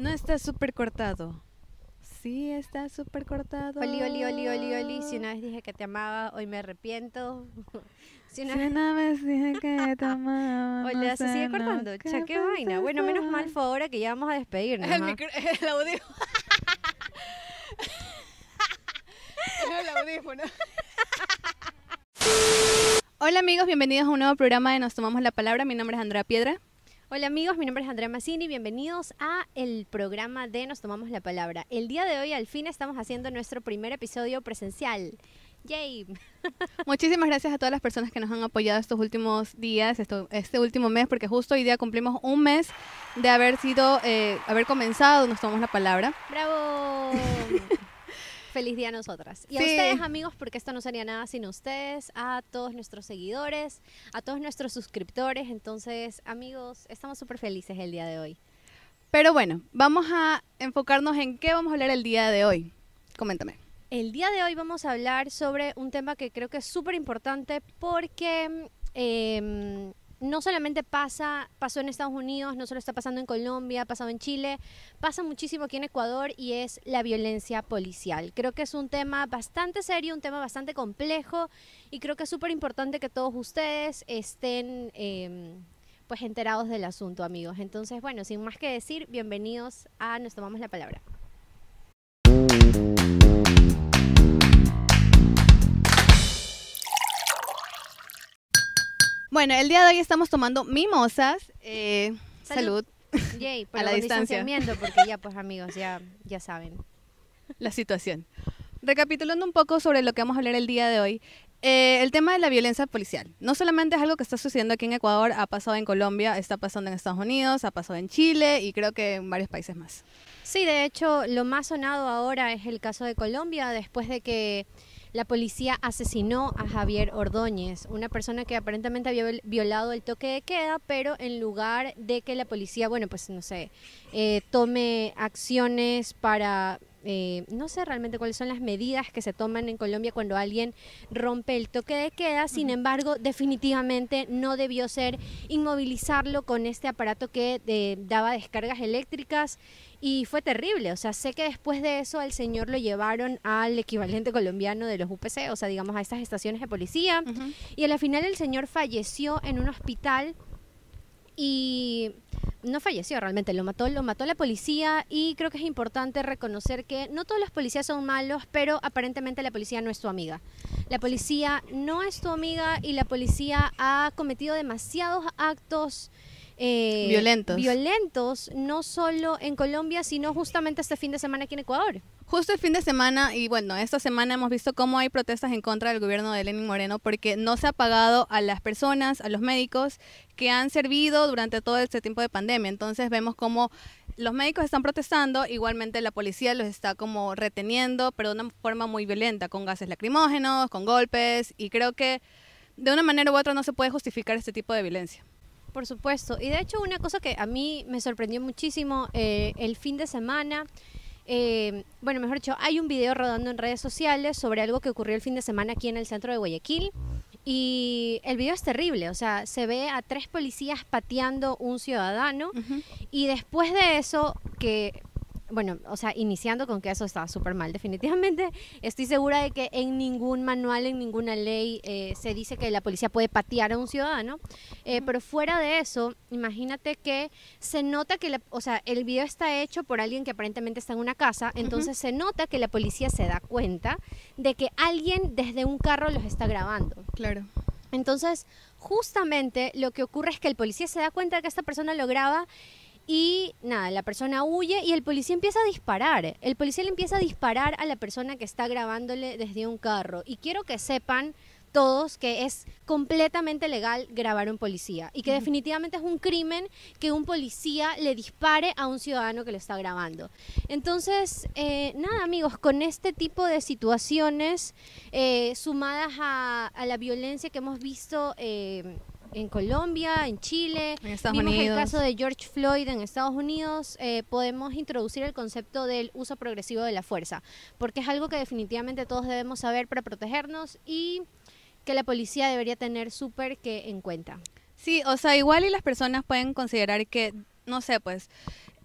No está súper cortado. Sí, está súper cortado. Oli, oli, oli, oli, oli. Si una vez dije que te amaba, hoy me arrepiento. si una, vez dije que te amaba. Hola, se sigue cortando. Cha, qué vaina. Bueno, menos mal fue ahora que ya vamos a despedirnos. El, micro, el audífono. el audífono. Hola amigos, bienvenidos a un nuevo programa de Nos Tomamos la Palabra. Mi nombre es Andrea Piedra. Hola amigos, mi nombre es Andrea Massini, bienvenidos a el programa de Nos Tomamos la Palabra. El día de hoy al fin estamos haciendo nuestro primer episodio presencial. ¡Yay! Muchísimas gracias a todas las personas que nos han apoyado estos últimos días, este último mes, porque justo hoy día cumplimos un mes de haber sido, eh, haber comenzado Nos Tomamos la Palabra. ¡Bravo! Feliz día a nosotras. Y a ustedes, amigos, porque esto no sería nada sin ustedes, a todos nuestros seguidores, a todos nuestros suscriptores. Entonces, amigos, estamos súper felices el día de hoy. Pero bueno, vamos a enfocarnos en qué vamos a hablar el día de hoy. Coméntame. El día de hoy vamos a hablar sobre un tema que creo que es súper importante porque eh, no solamente pasa, pasó en Estados Unidos, no solo está pasando en Colombia, ha pasado en Chile, pasa muchísimo aquí en Ecuador y es la violencia policial. Creo que es un tema bastante serio, un tema bastante complejo y creo que es súper importante que todos ustedes estén em, pues enterados del asunto, amigos. Entonces, bueno, sin más que decir, bienvenidos a Nos Tomamos la Palabra. Bueno, el día de hoy estamos tomando mimosas. Eh, salud. Yay, a la distancia. Porque ya, pues amigos, ya, ya saben. La situación. Recapitulando un poco sobre lo que vamos a hablar el día de hoy, eh, el tema de la violencia policial. No solamente es algo que está sucediendo aquí en Ecuador, ha pasado en Colombia, está pasando en Estados Unidos, ha pasado en Chile y creo que en varios países más. Sí, de hecho, lo más sonado ahora es el caso de Colombia, después de que la policía asesinó a Javier Ordóñez, una persona que aparentemente había violado el toque de queda, pero en lugar de que la policía, bueno, pues no sé, eh, tome acciones para eh, no sé realmente cuáles son las medidas que se toman en Colombia cuando alguien rompe el toque de queda, sin embargo, definitivamente no debió ser inmovilizarlo con este aparato que eh, daba descargas eléctricas y fue terrible, o sea, sé que después de eso al señor lo llevaron al equivalente colombiano de los UPC, o sea, digamos a estas estaciones de policía, y a la final el señor falleció en un hospital y no falleció realmente, lo mató, lo mató la policía y creo que es importante reconocer que no todos los policías son malos, pero aparentemente la policía no es tu amiga. La policía no es tu amiga y la policía ha cometido demasiados actos eh, violentos. violentos, no solo en Colombia, sino justamente este fin de semana aquí en Ecuador. Justo el fin de semana, y bueno, esta semana hemos visto cómo hay protestas en contra del gobierno de Lenin Moreno porque no se ha pagado a las personas, a los médicos que han servido durante todo este tiempo de pandemia. Entonces vemos cómo los médicos están protestando, igualmente la policía los está como reteniendo, pero de una forma muy violenta, con gases lacrimógenos, con golpes, y creo que de una manera u otra no se puede justificar este tipo de violencia. Por supuesto. Y de hecho una cosa que a mí me sorprendió muchísimo eh, el fin de semana, eh, bueno, mejor dicho, hay un video rodando en redes sociales sobre algo que ocurrió el fin de semana aquí en el centro de Guayaquil. Y el video es terrible, o sea, se ve a tres policías pateando un ciudadano y después de eso, que bueno, o sea, iniciando con que eso está súper mal, definitivamente. Estoy segura de que en ningún manual, en ninguna ley eh, se dice que la policía puede patear a un ciudadano, eh, pero fuera de eso, imagínate que se nota que, la, o sea, el video está hecho por alguien que aparentemente está en una casa, entonces se nota que la policía se da cuenta de que alguien desde un carro los está grabando. Claro. Entonces, justamente lo que ocurre es que el policía se da cuenta de que esta persona lo graba y nada, la persona huye y el policía empieza a disparar. El policía le empieza a disparar a la persona que está grabándole desde un carro. Y quiero que sepan todos que es completamente legal grabar a un policía y que definitivamente es un crimen que un policía le dispare a un ciudadano que lo está grabando. Entonces, eh, nada amigos, con este tipo de situaciones eh, sumadas a, la violencia que hemos visto eh, en Colombia, en Chile, en Estados vimos el caso de George Floyd en Estados Unidos, eh, podemos introducir el concepto del uso progresivo de la fuerza, porque es algo que definitivamente todos debemos saber para protegernos y que la policía debería tener súper que en cuenta. Sí, o sea, igual y las personas pueden considerar que, no sé, pues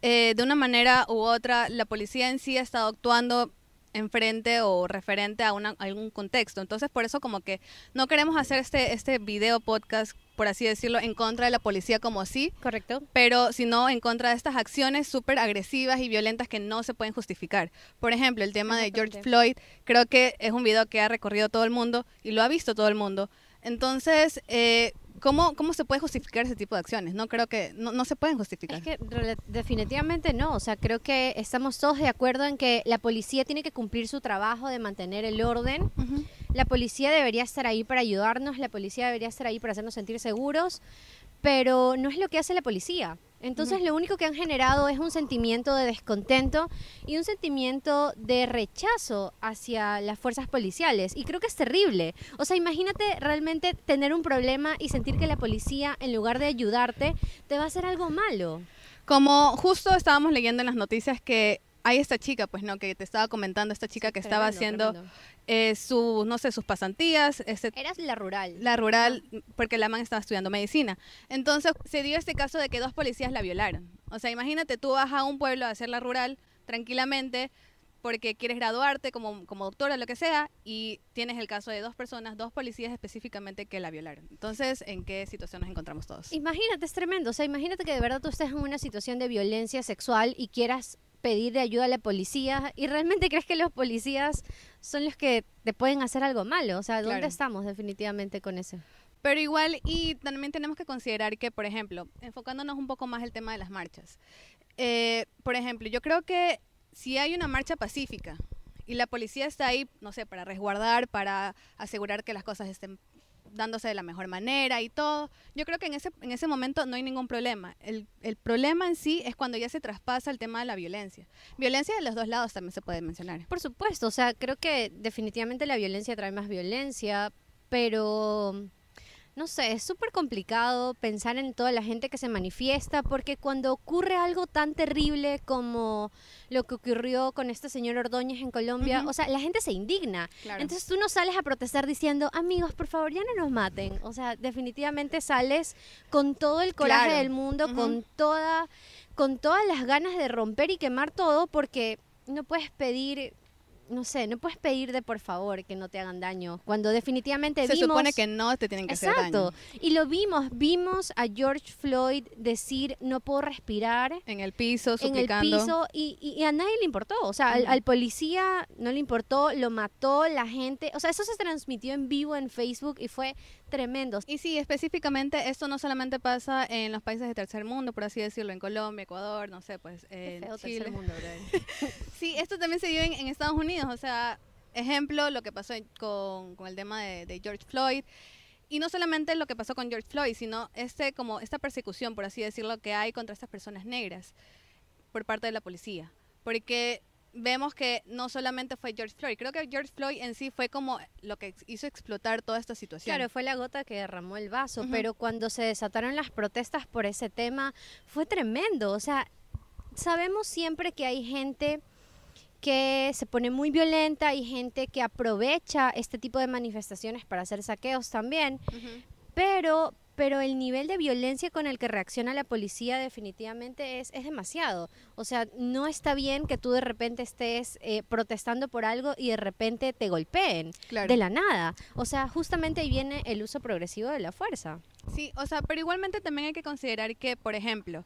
eh, de una manera u otra la policía en sí ha estado actuando enfrente o referente a, una, algún contexto. Entonces, por eso como que no queremos hacer este, este video podcast, por así decirlo, en contra de la policía como así. Correcto. Pero sino en contra de estas acciones súper agresivas y violentas que no se pueden justificar. Por ejemplo, el tema de George Floyd, creo que es un video que ha recorrido todo el mundo y lo ha visto todo el mundo. Entonces, eh, ¿Cómo, ¿Cómo se puede justificar ese tipo de acciones? No creo que no, no se pueden justificar. Es que definitivamente no. O sea, creo que estamos todos de acuerdo en que la policía tiene que cumplir su trabajo de mantener el orden. La policía debería estar ahí para ayudarnos, la policía debería estar ahí para hacernos sentir seguros, pero no es lo que hace la policía. Entonces lo único que han generado es un sentimiento de descontento y un sentimiento de rechazo hacia las fuerzas policiales. Y creo que es terrible. O sea, imagínate realmente tener un problema y sentir que la policía, en lugar de ayudarte, te va a hacer algo malo. Como justo estábamos leyendo en las noticias que hay esta chica, pues no, que te estaba comentando, esta chica que estaba haciendo eh, sus, no sé, sus pasantías. Este, Eras la rural. La rural, porque la man estaba estudiando medicina. Entonces se dio este caso de que dos policías la violaron. O sea, imagínate, tú vas a un pueblo a hacer la rural tranquilamente porque quieres graduarte como, como doctora, lo que sea, y tienes el caso de dos personas, dos policías específicamente que la violaron. Entonces, ¿en qué situación nos encontramos todos? Imagínate, es tremendo. O sea, imagínate que de verdad tú estés en una situación de violencia sexual y quieras pedir de ayuda a la policía y realmente crees que los policías son los que te pueden hacer algo malo. O sea, ¿dónde estamos definitivamente con eso? Pero igual, y también tenemos que considerar que, por ejemplo, enfocándonos un poco más el tema de las marchas. Eh, por ejemplo, yo creo que si hay una marcha pacífica y la policía está ahí, no sé, para resguardar, para asegurar que las cosas estén dándose de la mejor manera y todo. Yo creo que en ese, en ese momento no hay ningún problema. El, el problema en sí es cuando ya se traspasa el tema de la violencia. Violencia de los dos lados también se puede mencionar. Por supuesto, o sea, creo que definitivamente la violencia trae más violencia, pero no sé, es súper complicado pensar en toda la gente que se manifiesta, porque cuando ocurre algo tan terrible como lo que ocurrió con este señor Ordóñez en Colombia, o sea, la gente se indigna. Entonces tú no sales a protestar diciendo, amigos, por favor, ya no nos maten. O sea, definitivamente sales con todo el coraje del mundo, con toda con todas las ganas de romper y quemar todo porque no puedes pedir no sé, no puedes pedir de por favor que no te hagan daño, cuando definitivamente Se vimos... Supone que no te tienen que hacer daño. Y lo vimos, vimos a George Floyd decir no puedo respirar. En el piso, suplicando. En el piso, y, a nadie le importó, o sea, al, policía no le importó, lo mató, la gente, o sea, eso se transmitió en vivo en Facebook y fue tremendo. Y sí, específicamente esto no solamente pasa en los países de tercer mundo, por así decirlo, en Colombia, Ecuador, no sé, pues en Chile. mundo, sí, esto también se dio en Estados Unidos o sea, ejemplo, lo que pasó con, el tema de, George Floyd. Y no solamente lo que pasó con George Floyd, sino este, como esta persecución, por así decirlo, que hay contra estas personas negras por parte de la policía. Porque vemos que no solamente fue George Floyd, creo que George Floyd en sí fue como lo que hizo explotar toda esta situación. Claro, fue la gota que derramó el vaso, pero cuando se desataron las protestas por ese tema, fue tremendo. O sea, sabemos siempre que hay gente que se pone muy violenta y gente que aprovecha este tipo de manifestaciones para hacer saqueos también, pero, pero el nivel de violencia con el que reacciona la policía definitivamente es, es demasiado. O sea, no está bien que tú de repente estés eh, protestando por algo y de repente te golpeen de la nada. O sea, justamente ahí viene el uso progresivo de la fuerza. Sí, o sea, pero igualmente también hay que considerar que, por ejemplo,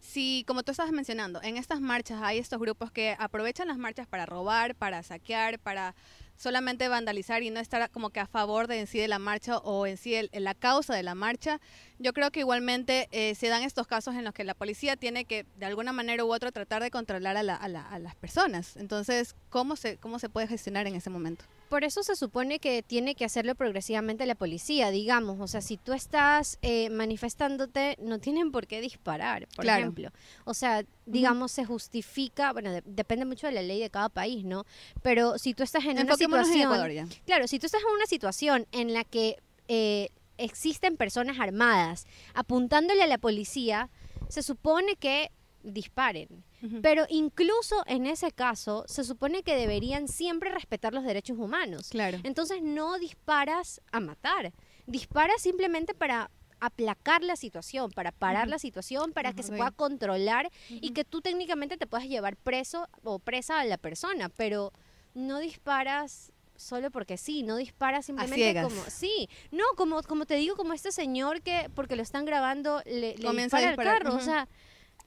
si, como tú estabas mencionando, en estas marchas hay estos grupos que aprovechan las marchas para robar, para saquear, para solamente vandalizar y no estar como que a favor de en sí de la marcha o en sí el, la causa de la marcha, yo creo que igualmente eh, se dan estos casos en los que la policía tiene que de alguna manera u otra tratar de controlar a, a las personas. Entonces, ¿cómo se, ¿cómo se puede gestionar en ese momento? Por eso se supone que tiene que hacerlo progresivamente la policía, digamos. O sea, si tú estás eh, manifestándote, no tienen por qué disparar, por ejemplo. O sea, digamos, se justifica, bueno, depende mucho de la ley de cada país, ¿no? Pero si tú estás en una situación... claro, si tú estás en una situación en la que eh, existen personas armadas apuntándole a la policía, se supone que disparen. Pero incluso en ese caso, se supone que deberían siempre respetar los derechos humanos. Claro. Entonces no disparas a matar, disparas simplemente para aplacar la situación, para parar la situación, para que se pueda controlar y que tú técnicamente te puedas llevar preso o presa a la persona, pero no disparas solo porque sí, no disparas simplemente como sí, no, como como te digo, como este señor que porque lo están grabando le, le Comienza a carro, o sea,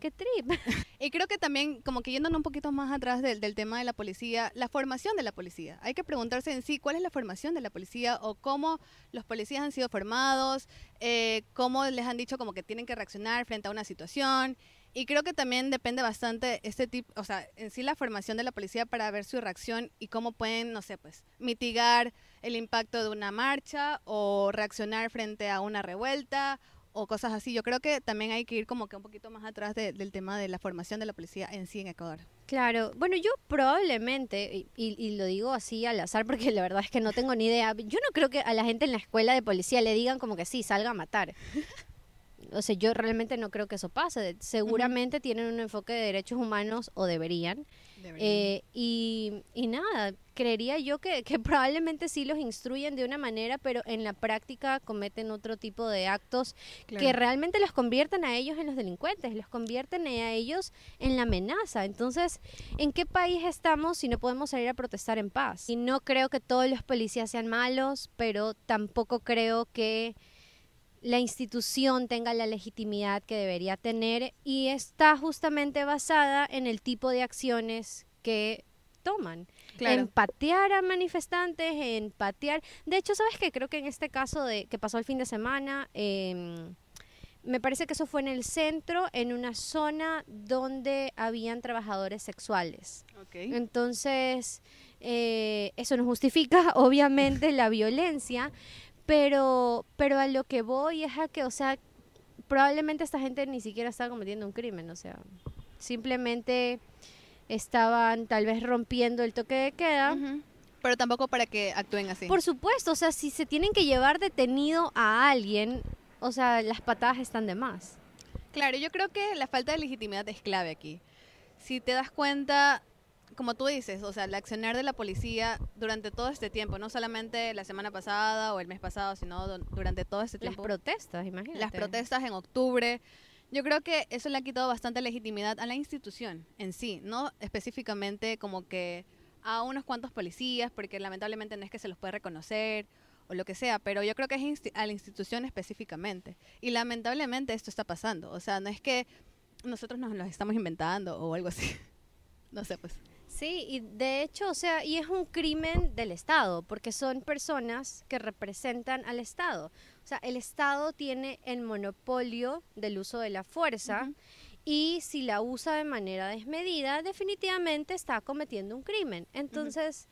qué trip. Y creo que también, como que yéndonos un poquito más atrás del, del tema de la policía, la formación de la policía. Hay que preguntarse en sí cuál es la formación de la policía o cómo los policías han sido formados, eh, cómo les han dicho como que tienen que reaccionar frente a una situación. Y creo que también depende bastante este tipo, o sea, en sí la formación de la policía para ver su reacción y cómo pueden, no sé, pues mitigar el impacto de una marcha o reaccionar frente a una revuelta o cosas así. Yo creo que también hay que ir como que un poquito más atrás de- del tema de la formación de la policía en sí en Ecuador. Claro, bueno, yo probablemente, y lo digo así al azar porque la verdad es que no tengo ni idea, yo no creo que a la gente en la escuela de policía le digan como que sí, salga a matar. O sea, yo realmente no creo que eso pase. Seguramente tienen un enfoque de derechos humanos o deberían. Eh, y, y nada, creería yo que, que probablemente sí los instruyen de una manera, pero en la práctica cometen otro tipo de actos que realmente los convierten a ellos en los delincuentes, los convierten a ellos en la amenaza. Entonces, ¿en qué país estamos si no podemos salir a protestar en paz? Y no creo que todos los policías sean malos, pero tampoco creo que la institución tenga la legitimidad que debería tener y está justamente basada en el tipo de acciones que toman. Claro. En patear a manifestantes, en patear... De hecho, ¿sabes qué? Creo que en este caso de que pasó el fin de semana, eh, me parece que eso fue en el centro, en una zona donde habían trabajadores sexuales. Entonces, eh, eso no justifica, obviamente, la violencia, pero, pero a lo que voy es a que, o sea, probablemente esta gente ni siquiera estaba cometiendo un crimen, o sea, simplemente estaban tal vez rompiendo el toque de queda. Pero tampoco para que actúen así. Por supuesto, o sea, si se tienen que llevar detenido a alguien, o sea, las patadas están de más. Claro, yo creo que la falta de legitimidad es clave aquí. Si te das cuenta, como tú dices, o sea, el accionar de la policía durante todo este tiempo, no solamente la semana pasada o el mes pasado, sino du- durante todo este Las tiempo. protestas, imagínate. las protestas en octubre. Yo creo que eso le ha quitado bastante legitimidad a la institución en sí, no específicamente como que a unos cuantos policías, porque lamentablemente no es que se los puede reconocer o lo que sea, pero yo creo que es a la institución específicamente. Y lamentablemente esto está pasando, o sea, no es que nosotros nos los estamos inventando o algo así. No sé, pues. Sí, y de hecho, o sea, y es un crimen del Estado, porque son personas que representan al Estado. O sea, el Estado tiene el monopolio del uso de la fuerza y si la usa de manera desmedida, definitivamente está cometiendo un crimen. Entonces,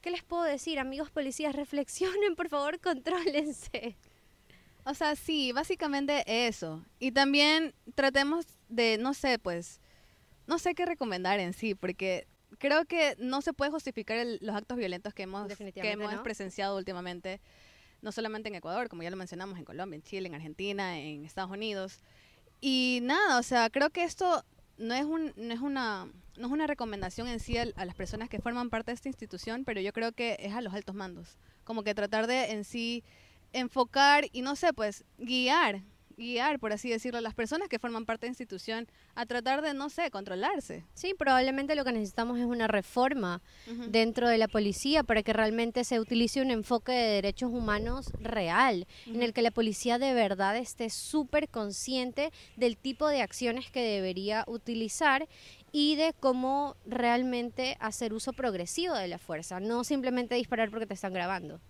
¿qué les puedo decir? Amigos policías, reflexionen, por favor, contrólense. O sea, sí, básicamente eso. Y también tratemos de, no sé, pues, no sé qué recomendar en sí, porque creo que no se puede justificar el- los actos violentos que hemos, que Definitivamente hemos no. presenciado últimamente, no solamente en Ecuador, como ya lo mencionamos, en Colombia, en Chile, en Argentina, en Estados Unidos. Y nada, o sea, creo que esto no es, un, no es, una, no es una recomendación en sí a, las personas que forman parte de esta institución, pero yo creo que es a los altos mandos. Como que tratar de en sí enfocar y no sé, pues guiar, guiar, por así decirlo, a las personas que forman parte de la institución a tratar de, no sé, controlarse. Sí, probablemente lo que necesitamos es una reforma dentro de la policía para que realmente se utilice un enfoque de derechos humanos real, en el que la policía de verdad esté súper consciente del tipo de acciones que debería utilizar y de cómo realmente hacer uso progresivo de la fuerza, no simplemente disparar porque te están grabando.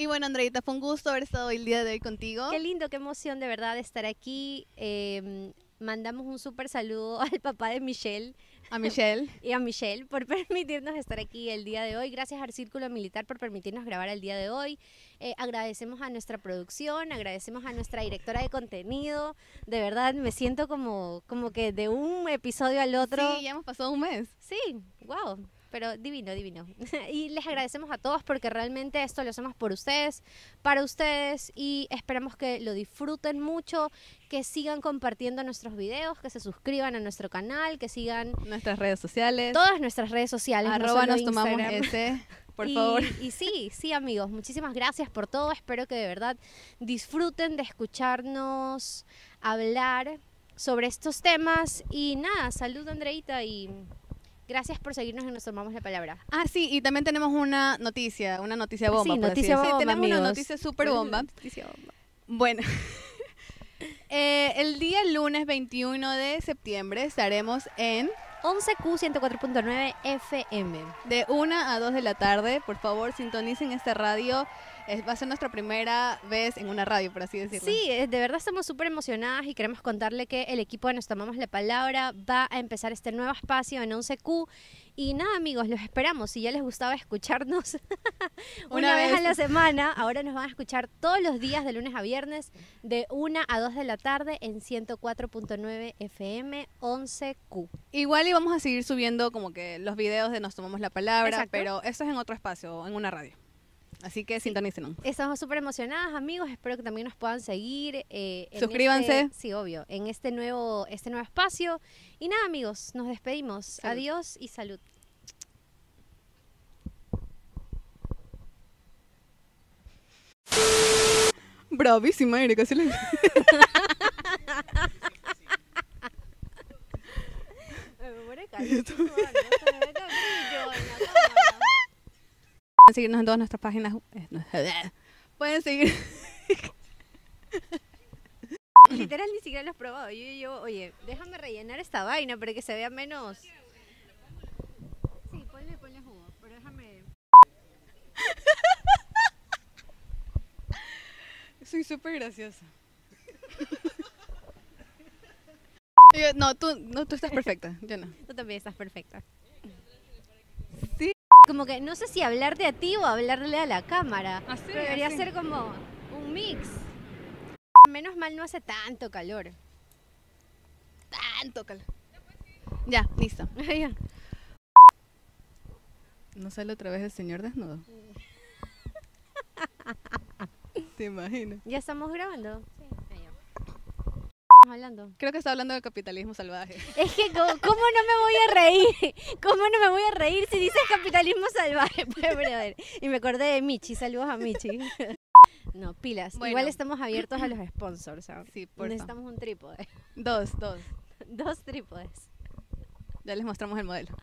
Y bueno, Andreita, fue un gusto haber estado el día de hoy contigo. Qué lindo, qué emoción de verdad estar aquí. Eh, mandamos un súper saludo al papá de Michelle A Michelle. y a Michelle por permitirnos estar aquí el día de hoy. Gracias al Círculo Militar por permitirnos grabar el día de hoy. Eh, agradecemos a nuestra producción, agradecemos a nuestra directora de contenido. De verdad, me siento como, como que de un episodio al otro. Sí, ya hemos pasado un mes. Sí, wow. Pero divino, divino. y les agradecemos a todos porque realmente esto lo hacemos por ustedes, para ustedes y esperamos que lo disfruten mucho, que sigan compartiendo nuestros videos, que se suscriban a nuestro canal, que sigan Nuestras redes sociales. todas nuestras redes sociales. Arroba nos tomamos ese. por y, favor. Y sí, sí, amigos, muchísimas gracias por todo. Espero que de verdad disfruten de escucharnos hablar sobre estos temas. Y nada, salud, Andreita, y gracias por seguirnos en Nos Tomamos la Palabra. Ah, sí, y también tenemos una noticia, una noticia bomba. Sí, por así noticia decir. bomba, tenemos una amigos. noticia súper bomba. Noticia bomba. Bueno, eh, el día lunes 21 de septiembre estaremos en 11Q 104.9 FM. de 1 a 2 de la tarde. Por favor, sintonicen esta radio. Es- va a ser nuestra primera vez en una radio, por así decirlo. Sí, eh, de verdad estamos súper emocionadas y queremos contarle que el equipo de Nos Tomamos la Palabra va a empezar este nuevo espacio en 11Q. Y nada, amigos, los esperamos. Si ya les gustaba escucharnos una, Una vez a vez. la semana, ahora nos van a escuchar todos los días de lunes a viernes de 1 a 2 de la tarde en 104.9 FM 11Q. Igual y vamos a seguir subiendo como que los videos de Nos Tomamos la Palabra, Exacto. pero esto es en otro espacio, en una radio. Así que sintonícenos. Estamos súper emocionadas, amigos. Espero que también nos puedan seguir. eh, en Suscríbanse. este- sí, obvio. En este nuevo, este nuevo espacio. Y nada, amigos, nos despedimos. Salud. Adiós y salud. Bravísima, Erika. sí le- seguirnos en todas nuestras páginas. Pueden seguir. Literal ni siquiera lo has probado. Yo, yo, oye, déjame rellenar esta vaina para que se vea menos. Sí, ponle, ponle jugo, pero déjame. Soy súper graciosa. Yo- no, tú, no, tú estás perfecta. Yo no. Tú también estás perfecta. Como que no sé si hablarte a ti o hablarle a la cámara. Así, pero debería así. ser como un mix. Menos mal no hace tanto calor. Tanto calor. Ya, listo. Ya. ¿No sale otra vez el señor desnudo? ¿Te imaginas? ¿Ya estamos grabando? Hablando. Creo que está hablando del capitalismo salvaje. Es que, ¿cómo, cómo no me voy a reír? ¿Cómo no me voy a reír si dices capitalismo salvaje? Pues, brother. Y me acordé de Michi. Saludos a Michi. No, pilas. Bueno. Igual estamos abiertos a los sponsors. ¿sabes? Sí, porfa. Necesitamos un trípode. Dos, dos. Dos trípodes. Ya les mostramos el modelo.